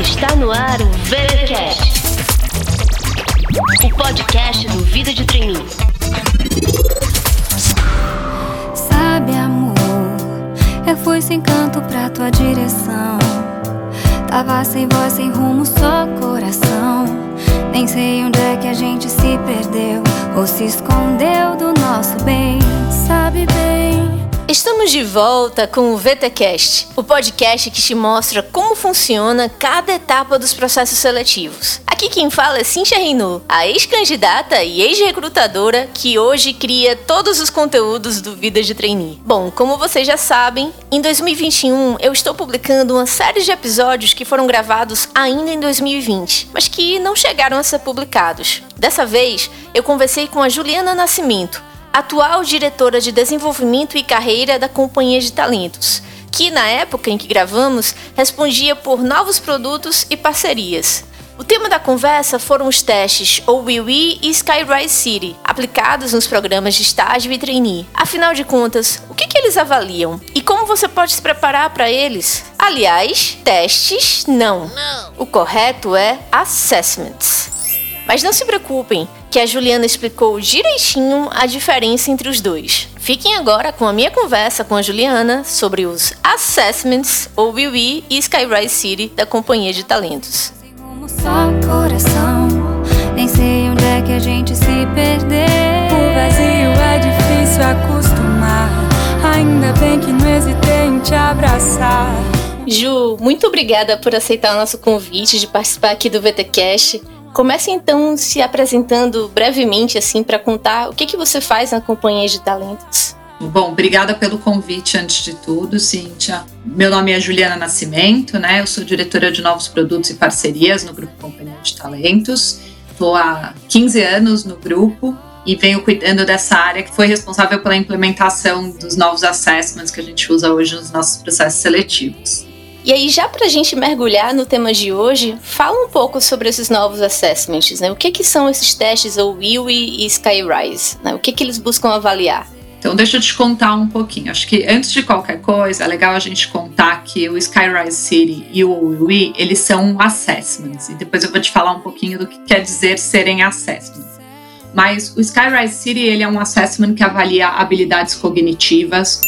Está no ar o VeraCast, o podcast do Vida de Treininho. Sabe, amor, eu fui sem canto pra tua direção. Tava sem voz, sem rumo, só coração. Nem sei onde é que a gente se perdeu ou se escondeu do nosso bem. Sabe bem. Estamos de volta com o VTcast, o podcast que te mostra como funciona cada etapa dos processos seletivos. Aqui quem fala é Cintia Reinu, a ex-candidata e ex-recrutadora que hoje cria todos os conteúdos do Vida de Trainee. Bom, como vocês já sabem, em 2021 eu estou publicando uma série de episódios que foram gravados ainda em 2020, mas que não chegaram a ser publicados. Dessa vez, eu conversei com a Juliana Nascimento, atual diretora de desenvolvimento e carreira da Companhia de Talentos, que na época em que gravamos respondia por novos produtos e parcerias. O tema da conversa foram os testes OWIWI e Skyrise City, aplicados nos programas de estágio e trainee. Afinal de contas, o que, que eles avaliam e como você pode se preparar para eles? Aliás, testes não. O correto é assessments. Mas não se preocupem, que a Juliana explicou direitinho a diferença entre os dois. Fiquem agora com a minha conversa com a Juliana sobre os Assessments, ou WIWI e Skyrise City da Companhia de Talentos. Só coração. Nem sei onde é que a gente se perdeu. O vazio é difícil acostumar. Ainda bem que não hesitei em te abraçar. Ju, muito obrigada por aceitar o nosso convite de participar aqui do VTcast. Comece então se apresentando brevemente, assim, para contar o que, que você faz na Companhia de Talentos. Bom, obrigada pelo convite antes de tudo, Cíntia. Meu nome é Juliana Nascimento, né? Eu sou diretora de novos produtos e parcerias no Grupo Companhia de Talentos. Estou há 15 anos no grupo e venho cuidando dessa área que foi responsável pela implementação dos novos assessments que a gente usa hoje nos nossos processos seletivos. E aí, já para a gente mergulhar no tema de hoje, fala um pouco sobre esses novos assessments, né? O que, que são esses testes, ou WIWI e Skyrise? Né? O que, que eles buscam avaliar? Então, deixa eu te contar um pouquinho. Acho que antes de qualquer coisa, é legal a gente contar que o Skyrise City e o WIWI, eles são assessments. E depois eu vou te falar um pouquinho do que quer dizer serem assessments. Mas o Skyrise City, ele é um assessment que avalia habilidades cognitivas,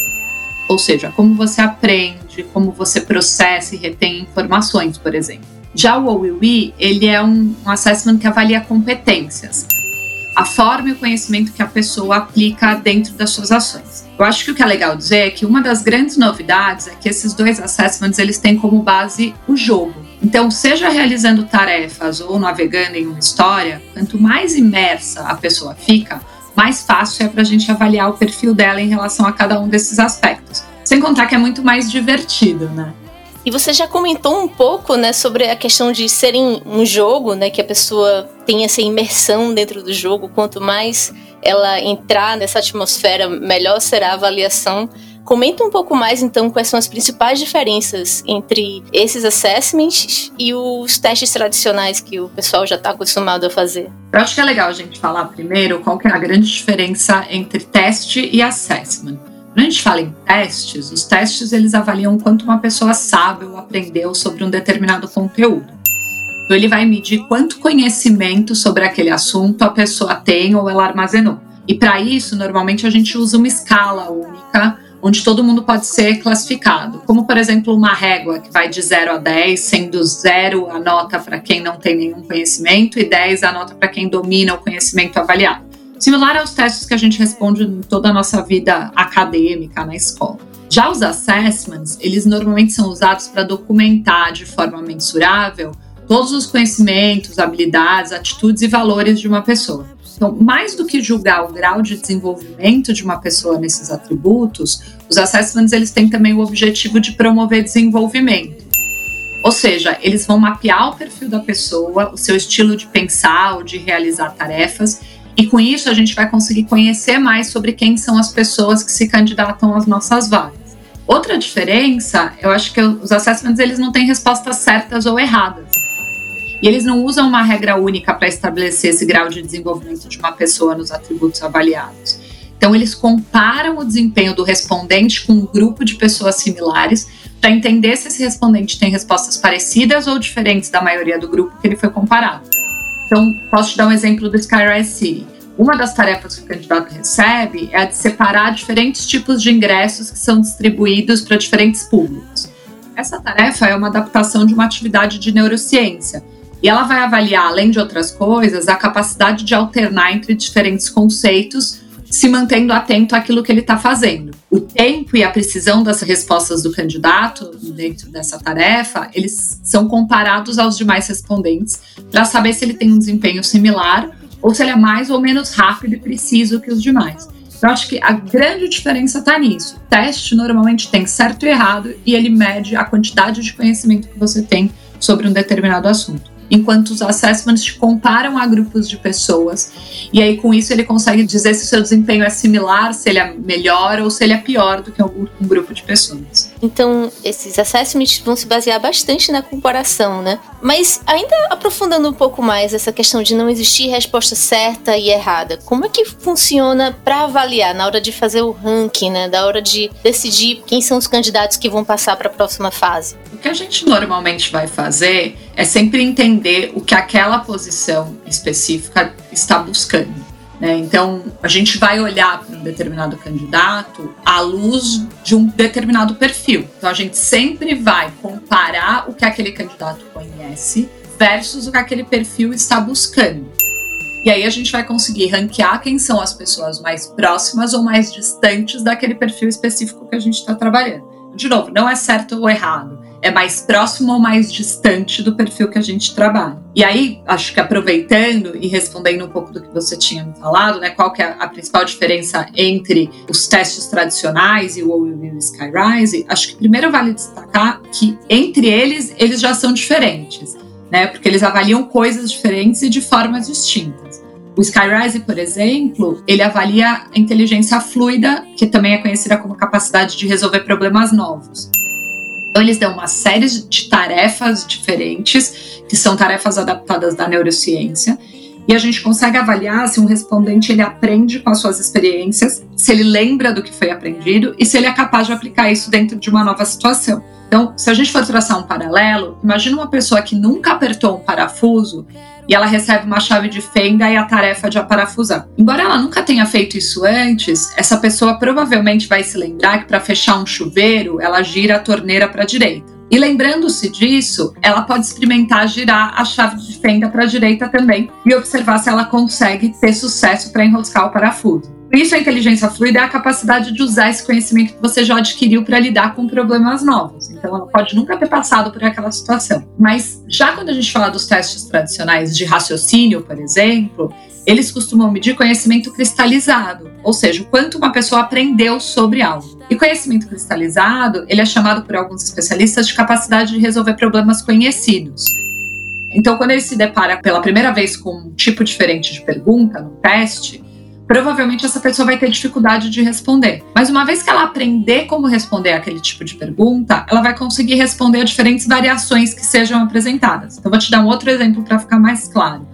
ou seja, como você aprende, como você processa e retém informações, por exemplo. Já o OWI, ele é um, um assessment que avalia competências, a forma e o conhecimento que a pessoa aplica dentro das suas ações. Eu acho que o que é legal dizer é que uma das grandes novidades é que esses dois assessments eles têm como base o jogo. Então, seja realizando tarefas ou navegando em uma história, quanto mais imersa a pessoa fica, mais fácil é para a gente avaliar o perfil dela em relação a cada um desses aspectos. Sem contar que é muito mais divertido, né? E você já comentou um pouco, né, sobre a questão de serem um jogo, né, que a pessoa tem essa imersão dentro do jogo. Quanto mais ela entrar nessa atmosfera, melhor será a avaliação. Comenta um pouco mais, então, quais são as principais diferenças entre esses assessments e os testes tradicionais que o pessoal já está acostumado a fazer. Eu acho que é legal a gente falar primeiro qual que é a grande diferença entre teste e assessment. Quando a gente fala em testes, os testes eles avaliam quanto uma pessoa sabe ou aprendeu sobre um determinado conteúdo. Então ele vai medir quanto conhecimento sobre aquele assunto a pessoa tem ou ela armazenou. E para isso, normalmente a gente usa uma escala única, onde todo mundo pode ser classificado, como por exemplo uma régua que vai de 0 a 10, sendo 0 a nota para quem não tem nenhum conhecimento e 10 a nota para quem domina o conhecimento avaliado similar aos testes que a gente responde em toda a nossa vida acadêmica na escola. Já os assessments, eles normalmente são usados para documentar de forma mensurável todos os conhecimentos, habilidades, atitudes e valores de uma pessoa. Então, mais do que julgar o grau de desenvolvimento de uma pessoa nesses atributos, os assessments eles têm também o objetivo de promover desenvolvimento. Ou seja, eles vão mapear o perfil da pessoa, o seu estilo de pensar ou de realizar tarefas e com isso a gente vai conseguir conhecer mais sobre quem são as pessoas que se candidatam às nossas vagas. Outra diferença, eu acho que os assessments eles não têm respostas certas ou erradas. E eles não usam uma regra única para estabelecer esse grau de desenvolvimento de uma pessoa nos atributos avaliados. Então, eles comparam o desempenho do respondente com um grupo de pessoas similares para entender se esse respondente tem respostas parecidas ou diferentes da maioria do grupo que ele foi comparado. Então, posso te dar um exemplo do Skyrise City. Uma das tarefas que o candidato recebe é a de separar diferentes tipos de ingressos que são distribuídos para diferentes públicos. Essa tarefa é uma adaptação de uma atividade de neurociência e ela vai avaliar, além de outras coisas, a capacidade de alternar entre diferentes conceitos, se mantendo atento àquilo que ele está fazendo. O tempo e a precisão das respostas do candidato dentro dessa tarefa, eles são comparados aos demais respondentes para saber se ele tem um desempenho similar ou se ele é mais ou menos rápido e preciso que os demais. Eu acho que a grande diferença está nisso. O teste normalmente tem certo e errado e ele mede a quantidade de conhecimento que você tem sobre um determinado assunto enquanto os assessments te comparam a grupos de pessoas. E aí, com isso, ele consegue dizer se o seu desempenho é similar, se ele é melhor ou se ele é pior do que um grupo de pessoas. Então, esses assessments vão se basear bastante na comparação, né? Mas, ainda aprofundando um pouco mais essa questão de não existir resposta certa e errada, como é que funciona para avaliar na hora de fazer o ranking, né? Da hora de decidir quem são os candidatos que vão passar para a próxima fase? O que a gente normalmente vai fazer é sempre entender o que aquela posição específica está buscando. Né? Então, a gente vai olhar para um determinado candidato à luz de um determinado perfil. Então, a gente sempre vai comparar o que aquele candidato conhece versus o que aquele perfil está buscando. E aí a gente vai conseguir ranquear quem são as pessoas mais próximas ou mais distantes daquele perfil específico que a gente está trabalhando. De novo, não é certo ou errado é mais próximo ou mais distante do perfil que a gente trabalha. E aí, acho que aproveitando e respondendo um pouco do que você tinha me falado, né, qual que é a principal diferença entre os testes tradicionais e o OUV Skyrise, acho que primeiro vale destacar que entre eles, eles já são diferentes, né, porque eles avaliam coisas diferentes e de formas distintas. O Skyrise, por exemplo, ele avalia a inteligência fluida, que também é conhecida como capacidade de resolver problemas novos. Então, eles dão uma série de tarefas diferentes, que são tarefas adaptadas da neurociência, e a gente consegue avaliar se um respondente ele aprende com as suas experiências, se ele lembra do que foi aprendido e se ele é capaz de aplicar isso dentro de uma nova situação. Então, se a gente for traçar um paralelo, imagina uma pessoa que nunca apertou um parafuso e ela recebe uma chave de fenda e a tarefa de aparafusar. Embora ela nunca tenha feito isso antes, essa pessoa provavelmente vai se lembrar que para fechar um chuveiro, ela gira a torneira para a direita. E lembrando-se disso, ela pode experimentar girar a chave de fenda para a direita também e observar se ela consegue ter sucesso para enroscar o parafuso. Por isso, a inteligência fluida é a capacidade de usar esse conhecimento que você já adquiriu para lidar com problemas novos. Então, ela pode nunca ter passado por aquela situação. Mas, já quando a gente fala dos testes tradicionais de raciocínio, por exemplo, eles costumam medir conhecimento cristalizado, ou seja, o quanto uma pessoa aprendeu sobre algo. E conhecimento cristalizado, ele é chamado por alguns especialistas de capacidade de resolver problemas conhecidos. Então, quando ele se depara pela primeira vez com um tipo diferente de pergunta no teste, provavelmente essa pessoa vai ter dificuldade de responder. Mas uma vez que ela aprender como responder aquele tipo de pergunta, ela vai conseguir responder a diferentes variações que sejam apresentadas. Então, vou te dar um outro exemplo para ficar mais claro.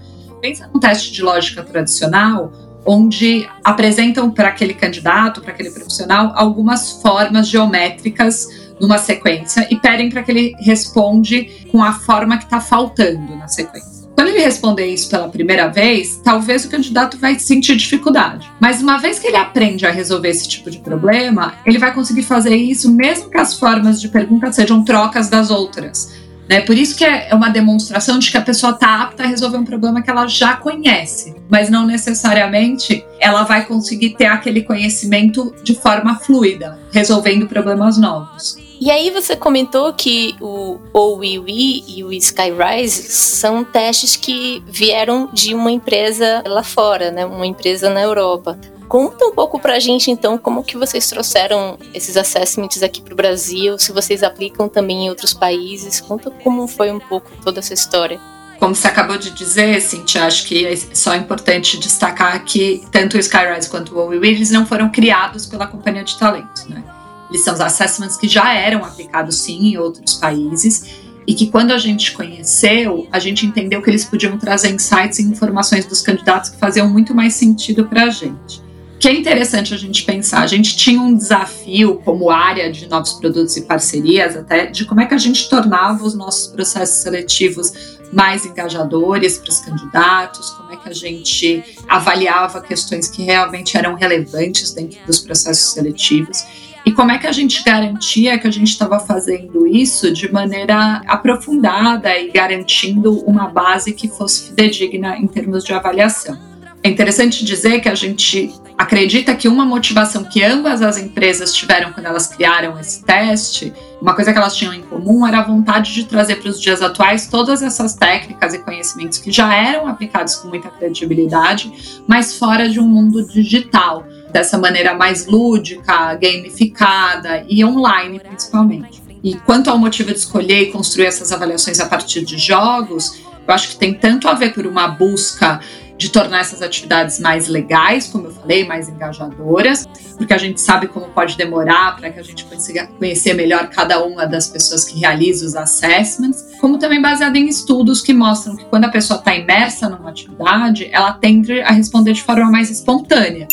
Pensa num teste de lógica tradicional, onde apresentam para aquele candidato, para aquele profissional, algumas formas geométricas numa sequência e pedem para que ele responde com a forma que está faltando na sequência. Quando ele responder isso pela primeira vez, talvez o candidato vai sentir dificuldade. Mas uma vez que ele aprende a resolver esse tipo de problema, ele vai conseguir fazer isso mesmo que as formas de pergunta sejam trocas das outras. Né? Por isso que é uma demonstração de que a pessoa está apta a resolver um problema que ela já conhece, mas não necessariamente ela vai conseguir ter aquele conhecimento de forma fluida, resolvendo problemas novos. E aí você comentou que o OWiWi e o Skyrise são testes que vieram de uma empresa lá fora, né? Uma empresa na Europa. Conta um pouco pra gente então como que vocês trouxeram esses assessments aqui pro Brasil, se vocês aplicam também em outros países. Conta como foi um pouco toda essa história. Como você acabou de dizer, Cintia, acho que é só importante destacar que tanto o Skyrise quanto o OWiWi, eles não foram criados pela companhia de talentos, né? Eles são os assessments que já eram aplicados sim em outros países e que quando a gente conheceu, a gente entendeu que eles podiam trazer insights e informações dos candidatos que faziam muito mais sentido para a gente. Que é interessante a gente pensar. A gente tinha um desafio como área de novos produtos e parcerias, até de como é que a gente tornava os nossos processos seletivos mais engajadores para os candidatos, como é que a gente avaliava questões que realmente eram relevantes dentro dos processos seletivos. E como é que a gente garantia que a gente estava fazendo isso de maneira aprofundada e garantindo uma base que fosse fidedigna em termos de avaliação? É interessante dizer que a gente acredita que uma motivação que ambas as empresas tiveram quando elas criaram esse teste, uma coisa que elas tinham em comum era a vontade de trazer para os dias atuais todas essas técnicas e conhecimentos que já eram aplicados com muita credibilidade, mas fora de um mundo digital, dessa maneira mais lúdica, gamificada e online principalmente. E quanto ao motivo de escolher e construir essas avaliações a partir de jogos, eu acho que tem tanto a ver por uma busca de tornar essas atividades mais legais, como eu falei, mais engajadoras, porque a gente sabe como pode demorar para que a gente consiga conhecer melhor cada uma das pessoas que realiza os assessments, como também baseado em estudos que mostram que quando a pessoa está imersa numa atividade, ela tende a responder de forma mais espontânea.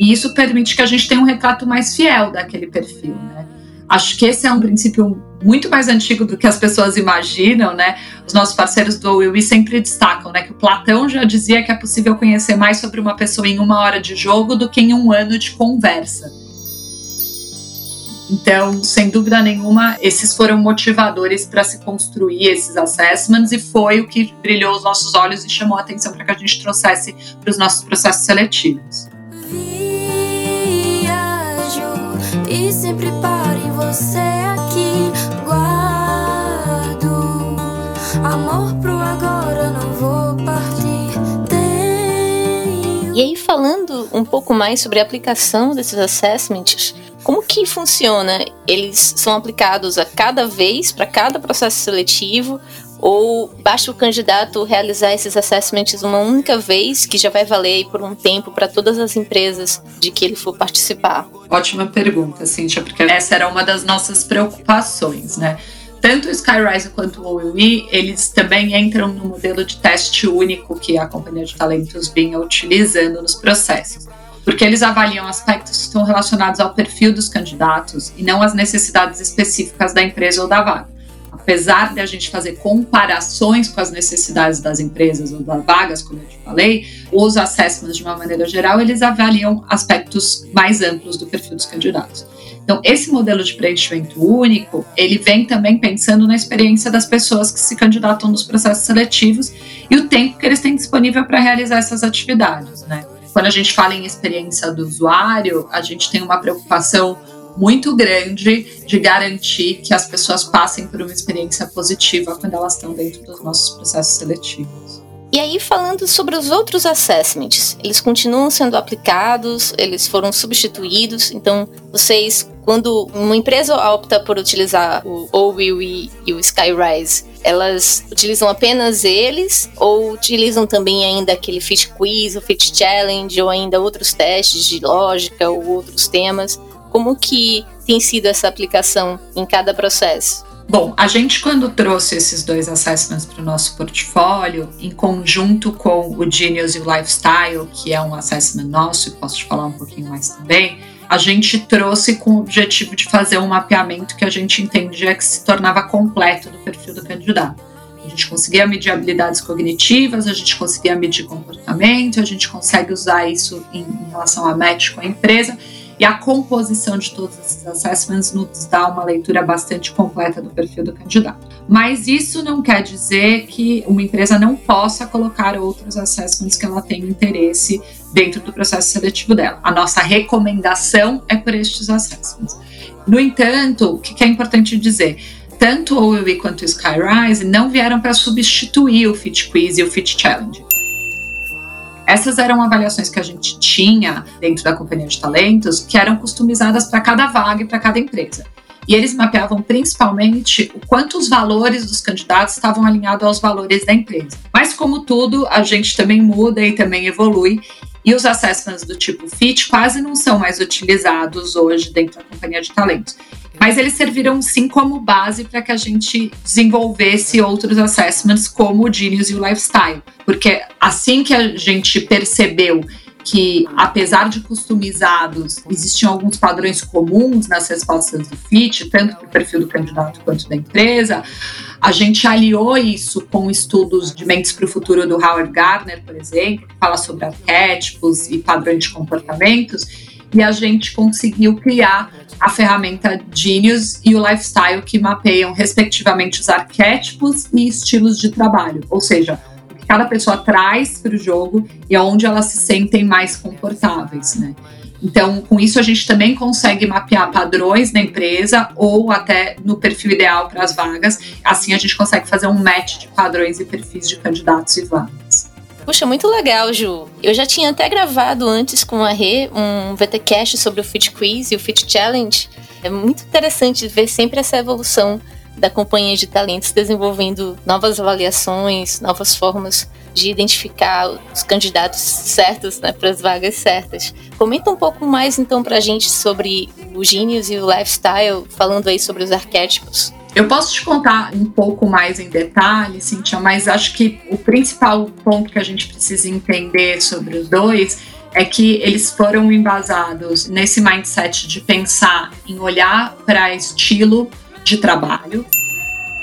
E isso permite que a gente tenha um retrato mais fiel daquele perfil, né? Acho que esse é um princípio muito mais antigo do que as pessoas imaginam, né? Os nossos parceiros do OUI sempre destacam, né, que o Platão já dizia que é possível conhecer mais sobre uma pessoa em uma hora de jogo do que em um ano de conversa. Então, sem dúvida nenhuma, esses foram motivadores para se construir esses assessments e foi o que brilhou os nossos olhos e chamou a atenção para que a gente trouxesse para os nossos processos seletivos. Viajo e sempre você aqui. Amor pro agora, não vou partir. Tenho... E aí, falando um pouco mais sobre a aplicação desses assessments, como que funciona? Eles são aplicados a cada vez para cada processo seletivo ou basta o candidato realizar esses assessments uma única vez, que já vai valer por um tempo para todas as empresas de que ele for participar? Ótima pergunta, Cíntia, porque essa era uma das nossas preocupações, né? Tanto o Skyrise quanto o OUI, eles também entram no modelo de teste único que a companhia de talentos vinha utilizando nos processos. Porque eles avaliam aspectos que estão relacionados ao perfil dos candidatos e não às necessidades específicas da empresa ou da vaga apesar de a gente fazer comparações com as necessidades das empresas ou das vagas, como eu te falei, os assessments, de uma maneira geral, eles avaliam aspectos mais amplos do perfil dos candidatos. Então, esse modelo de preenchimento único, ele vem também pensando na experiência das pessoas que se candidatam nos processos seletivos e o tempo que eles têm disponível para realizar essas atividades, né? Quando a gente fala em experiência do usuário, a gente tem uma preocupação muito grande de garantir que as pessoas passem por uma experiência positiva quando elas estão dentro dos nossos processos seletivos. E aí, falando sobre os outros assessments, eles continuam sendo aplicados, eles foram substituídos, então vocês, quando uma empresa opta por utilizar o OWI e o Skyrise, elas utilizam apenas eles ou utilizam também ainda aquele Fit Quiz, o Fit Challenge ou ainda outros testes de lógica ou outros temas? Como que tem sido essa aplicação em cada processo? Bom, a gente quando trouxe esses dois assessments para o nosso portfólio, em conjunto com o Genius e o Lifestyle, que é um assessment nosso, e posso te falar um pouquinho mais também, a gente trouxe com o objetivo de fazer um mapeamento que a gente entendia que se tornava completo do perfil do candidato. A gente conseguia medir habilidades cognitivas, a gente conseguia medir comportamento, a gente consegue usar isso em, em relação a match com a empresa e a composição de todos esses assessments nos dá uma leitura bastante completa do perfil do candidato. Mas isso não quer dizer que uma empresa não possa colocar outros assessments que ela tenha interesse dentro do processo seletivo dela. A nossa recomendação é por estes assessments. No entanto, o que é importante dizer? Tanto o OUI quanto o Skyrise não vieram para substituir o Fit Quiz e o Fit Challenge. Essas eram avaliações que a gente tinha dentro da companhia de talentos que eram customizadas para cada vaga e para cada empresa. E eles mapeavam principalmente o quanto os valores dos candidatos estavam alinhados aos valores da empresa. Mas, como tudo, a gente também muda e também evolui. E os assessments do tipo FIT quase não são mais utilizados hoje dentro da companhia de talentos. Mas eles serviram sim como base para que a gente desenvolvesse outros assessments como o Genius e o Lifestyle. Porque assim que a gente percebeu que, apesar de customizados, existiam alguns padrões comuns nas respostas do FIT, tanto para o perfil do candidato quanto da empresa. A gente aliou isso com estudos de mentes para o futuro do Howard Gardner, por exemplo, que fala sobre arquétipos e padrões de comportamentos, e a gente conseguiu criar a ferramenta Genius e o Lifestyle, que mapeiam, respectivamente, os arquétipos e estilos de trabalho. Ou seja, cada pessoa traz para o jogo e aonde elas se sentem mais confortáveis, né? Então, com isso, a gente também consegue mapear padrões na empresa ou até no perfil ideal para as vagas. Assim, a gente consegue fazer um match de padrões e perfis de candidatos e vagas. Puxa, muito legal, Ju. Eu já tinha até gravado antes com a Rê um VTcast sobre o Fit Quiz e o Fit Challenge. É muito interessante ver sempre essa evolução da companhia de talentos desenvolvendo novas avaliações, novas formas de identificar os candidatos certos né, para as vagas certas. Comenta um pouco mais então para a gente sobre o Genius e o Lifestyle, falando aí sobre os arquétipos. Eu posso te contar um pouco mais em detalhe, Cintia, mas acho que o principal ponto que a gente precisa entender sobre os dois é que eles foram embasados nesse mindset de pensar em olhar para estilo de trabalho,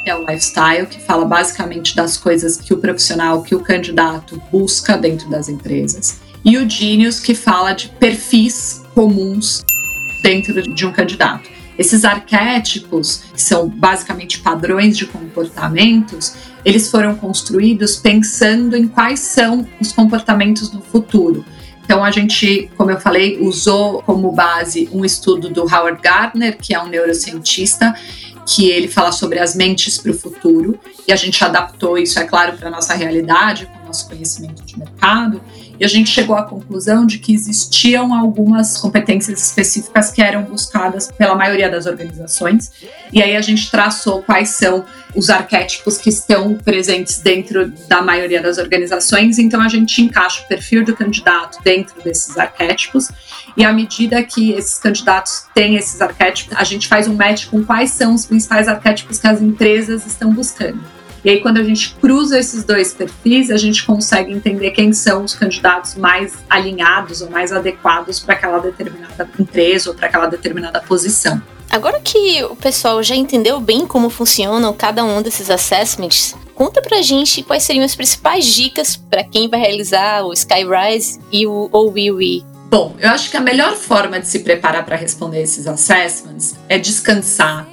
que é o lifestyle, que fala basicamente das coisas que o profissional, que o candidato busca dentro das empresas, e o Genius, que fala de perfis comuns dentro de um candidato. Esses arquétipos, que são basicamente padrões de comportamentos, eles foram construídos pensando em quais são os comportamentos no futuro. Então a gente, como eu falei, usou como base um estudo do Howard Gardner, que é um neurocientista, que ele fala sobre as mentes para o futuro, e a gente adaptou isso, é claro, para a nossa realidade, com o nosso conhecimento de mercado, e a gente chegou à conclusão de que existiam algumas competências específicas que eram buscadas pela maioria das organizações, e aí a gente traçou quais são os arquétipos que estão presentes dentro da maioria das organizações, então a gente encaixa o perfil do candidato dentro desses arquétipos, e à medida que esses candidatos têm esses arquétipos, a gente faz um match com quais são os principais arquétipos que as empresas estão buscando. E aí, quando a gente cruza esses dois perfis, a gente consegue entender quem são os candidatos mais alinhados ou mais adequados para aquela determinada empresa ou para aquela determinada posição. Agora que o pessoal já entendeu bem como funcionam cada um desses assessments, conta pra gente quais seriam as principais dicas para quem vai realizar o Skyrise e o OWE. Bom, eu acho que a melhor forma de se preparar para responder esses assessments é descansar,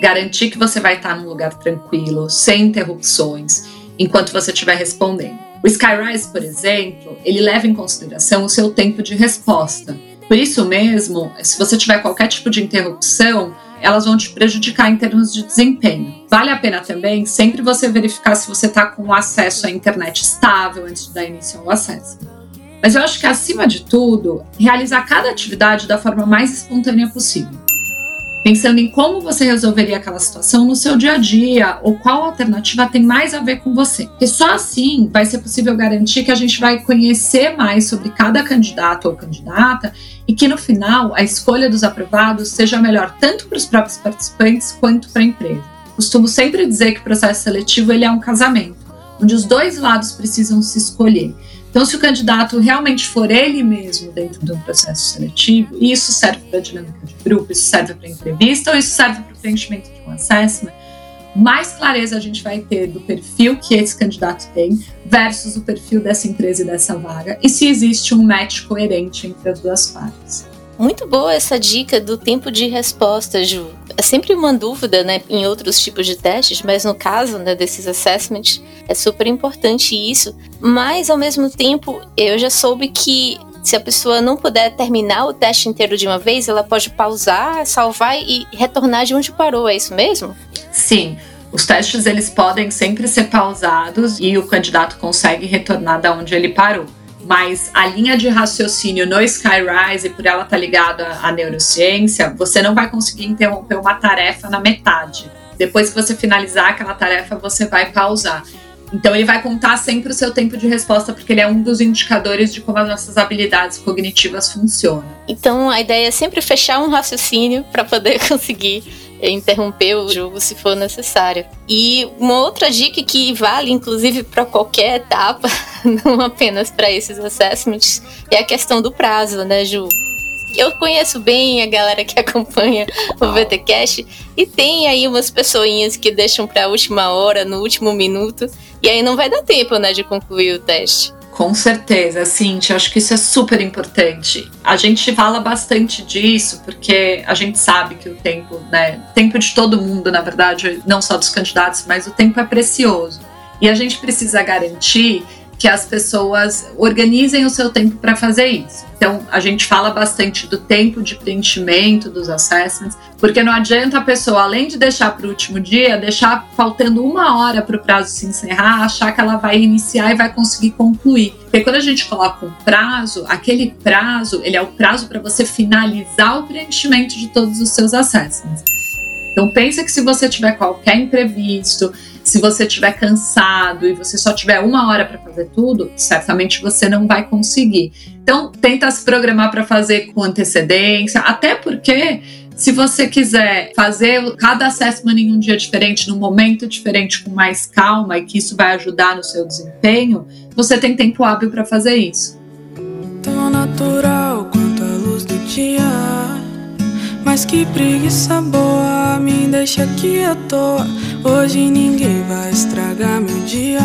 garantir que você vai estar num lugar tranquilo, sem interrupções, enquanto você estiver respondendo. O Skyrise, por exemplo, ele leva em consideração o seu tempo de resposta. Por isso mesmo, se você tiver qualquer tipo de interrupção, elas vão te prejudicar em termos de desempenho. Vale a pena também sempre você verificar se você está com acesso à internet estável antes de dar início ao acesso. Mas eu acho que, acima de tudo, realizar cada atividade da forma mais espontânea possível pensando em como você resolveria aquela situação no seu dia a dia ou qual alternativa tem mais a ver com você. Porque só assim vai ser possível garantir que a gente vai conhecer mais sobre cada candidato ou candidata e que no final a escolha dos aprovados seja melhor tanto para os próprios participantes quanto para a empresa. Costumo sempre dizer que o processo seletivo ele é um casamento, onde os dois lados precisam se escolher. Então, se o candidato realmente for ele mesmo dentro de um processo seletivo, e isso serve para a dinâmica de grupo, isso serve para entrevista, ou isso serve para o preenchimento de um assessment, mais clareza a gente vai ter do perfil que esse candidato tem versus o perfil dessa empresa e dessa vaga, e se existe um match coerente entre as duas partes. Muito boa essa dica do tempo de resposta, Ju. É sempre uma dúvida, né, em outros tipos de testes, mas no caso, né, desses assessments, é super importante isso. Mas, ao mesmo tempo, eu já soube que se a pessoa não puder terminar o teste inteiro de uma vez, ela pode pausar, salvar e retornar de onde parou, é isso mesmo? Sim. Os testes eles podem sempre ser pausados e o candidato consegue retornar da onde ele parou mas a linha de raciocínio no Skyrise, por ela estar tá ligada à neurociência, você não vai conseguir interromper uma tarefa na metade. Depois que você finalizar aquela tarefa, você vai pausar. Então ele vai contar sempre o seu tempo de resposta, porque ele é um dos indicadores de como as nossas habilidades cognitivas funcionam. Então a ideia é sempre fechar um raciocínio para poder conseguir interromper o jogo se for necessário. E uma outra dica que vale inclusive para qualquer etapa, não apenas para esses assessments, é a questão do prazo, né, Ju? Eu conheço bem a galera que acompanha o VTcast e tem aí umas pessoinhas que deixam para a última hora, no último minuto, e aí não vai dar tempo, né, de concluir o teste. Com certeza, Cintia, acho que isso é super importante. A gente fala bastante disso porque a gente sabe que o tempo, né, tempo de todo mundo, na verdade, não só dos candidatos, mas o tempo é precioso. E a gente precisa garantir que as pessoas organizem o seu tempo para fazer isso. Então, a gente fala bastante do tempo de preenchimento dos assessments, porque não adianta a pessoa, além de deixar para o último dia, deixar faltando uma hora para o prazo se encerrar, achar que ela vai iniciar e vai conseguir concluir. Porque quando a gente coloca um prazo, aquele prazo, ele é o prazo para você finalizar o preenchimento de todos os seus assessments. Então, pensa que se você tiver qualquer imprevisto, se você estiver cansado e você só tiver uma hora para fazer tudo, certamente você não vai conseguir. Então, tenta se programar para fazer com antecedência, até porque se você quiser fazer cada assessment em um dia diferente, num momento diferente, com mais calma e que isso vai ajudar no seu desempenho, você tem tempo hábil para fazer isso. Tão natural quanto a luz do dia. Mas que preguiça boa, me deixa aqui à toa. Hoje ninguém vai estragar meu dia.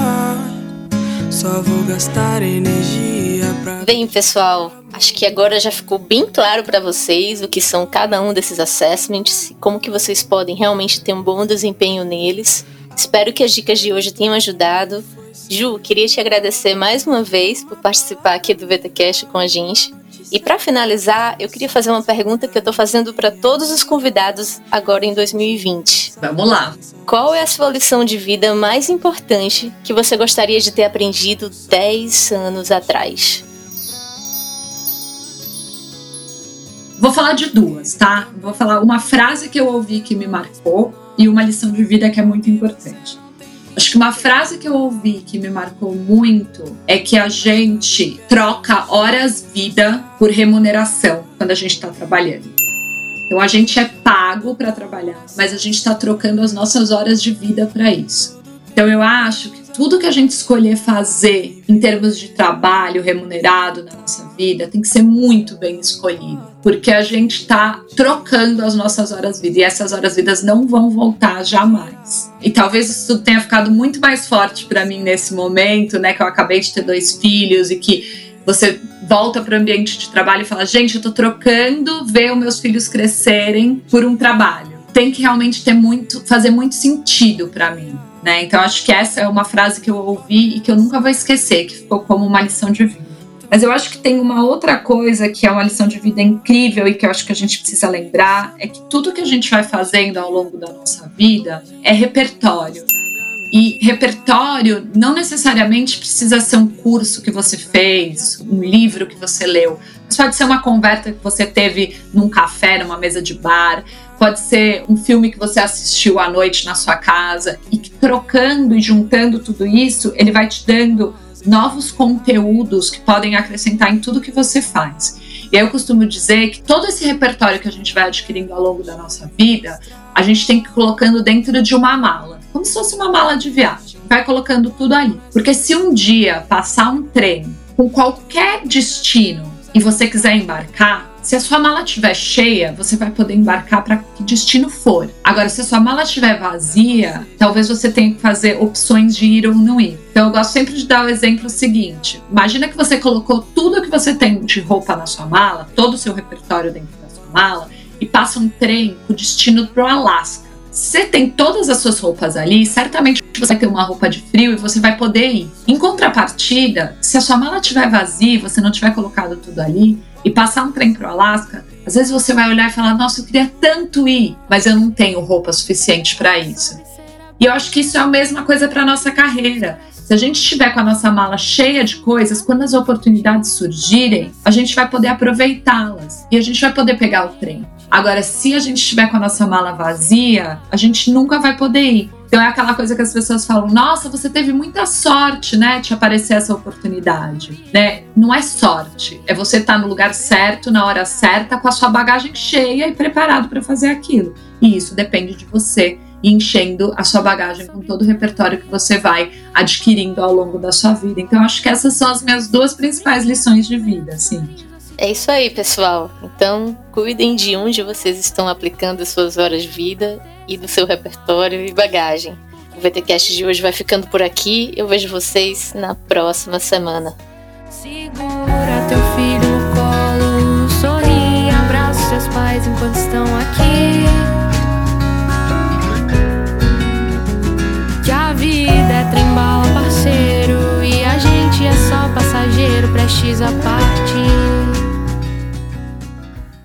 Só vou gastar energia pra. Bem, pessoal, acho que agora já ficou bem claro para vocês o que são cada um desses assessments e como que vocês podem realmente ter um bom desempenho neles. Espero que as dicas de hoje tenham ajudado. Ju, queria te agradecer mais uma vez por participar aqui do VTcast com a gente. E para finalizar, eu queria fazer uma pergunta que eu estou fazendo para todos os convidados agora em 2020. Vamos lá. Qual é a sua lição de vida mais importante que você gostaria de ter aprendido 10 anos atrás? Vou falar de duas, tá? Vou falar uma frase que eu ouvi que me marcou e uma lição de vida que é muito importante. Acho que uma frase que eu ouvi que me marcou muito é que a gente troca horas vida por remuneração quando a gente está trabalhando. Então a gente é pago para trabalhar, mas a gente está trocando as nossas horas de vida para isso. Então eu acho que tudo que a gente escolher fazer em termos de trabalho remunerado na nossa vida tem que ser muito bem escolhido, porque a gente está trocando as nossas horas vida e essas horas vidas não vão voltar jamais. E talvez isso tenha ficado muito mais forte para mim nesse momento, né, que eu acabei de ter dois filhos e que você volta para o ambiente de trabalho e fala: gente, eu estou trocando ver os meus filhos crescerem por um trabalho. Tem que realmente ter muito, fazer muito sentido para mim. Né? Então acho que essa é uma frase que eu ouvi e que eu nunca vou esquecer, que ficou como uma lição de vida. Mas eu acho que tem uma outra coisa que é uma lição de vida incrível e que eu acho que a gente precisa lembrar é que tudo que a gente vai fazendo ao longo da nossa vida é repertório. E repertório não necessariamente precisa ser um curso que você fez, um livro que você leu. Mas pode ser uma conversa que você teve num café, numa mesa de bar, pode ser um filme que você assistiu à noite na sua casa e que trocando e juntando tudo isso, ele vai te dando novos conteúdos que podem acrescentar em tudo que você faz. E eu costumo dizer que todo esse repertório que a gente vai adquirindo ao longo da nossa vida, a gente tem que ir colocando dentro de uma mala, como se fosse uma mala de viagem. Vai colocando tudo ali. Porque se um dia passar um trem com qualquer destino e você quiser embarcar, se a sua mala estiver cheia, você vai poder embarcar para que destino for. Agora, se a sua mala estiver vazia, talvez você tenha que fazer opções de ir ou não ir. Então, eu gosto sempre de dar o exemplo seguinte: imagina que você colocou tudo que você tem de roupa na sua mala, todo o seu repertório dentro da sua mala, e passa um trem com destino para o Alasca. Você tem todas as suas roupas ali, certamente você vai ter uma roupa de frio e você vai poder ir. Em contrapartida, se a sua mala estiver vazia você não tiver colocado tudo ali, e passar um trem para o Alasca, às vezes você vai olhar e falar: Nossa, eu queria tanto ir, mas eu não tenho roupa suficiente para isso. E eu acho que isso é a mesma coisa para nossa carreira. Se a gente estiver com a nossa mala cheia de coisas, quando as oportunidades surgirem, a gente vai poder aproveitá-las e a gente vai poder pegar o trem. Agora, se a gente estiver com a nossa mala vazia, a gente nunca vai poder ir. Então é aquela coisa que as pessoas falam: nossa, você teve muita sorte, né, de aparecer essa oportunidade, né? Não é sorte, é você estar tá no lugar certo, na hora certa, com a sua bagagem cheia e preparado para fazer aquilo. E isso depende de você enchendo a sua bagagem com todo o repertório que você vai adquirindo ao longo da sua vida. Então, acho que essas são as minhas duas principais lições de vida, assim. É isso aí, pessoal. Então, cuidem de onde vocês estão aplicando suas horas de vida e do seu repertório e bagagem. O VTcast de hoje vai ficando por aqui. Eu vejo vocês na próxima semana. Segura teu filho no colo, sorri, abraça seus pais enquanto estão aqui.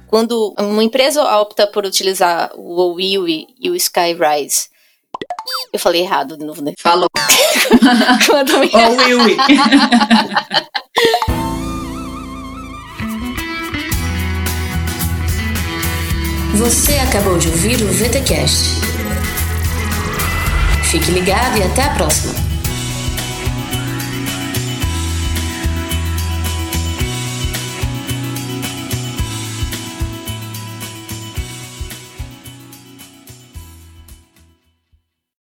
Quando uma empresa opta por utilizar o OWIWI e o Skyrise, eu falei errado de novo, né? Falou. Quando me... OWIWI. Você acabou de ouvir o VTcast. Fique ligado e até a próxima.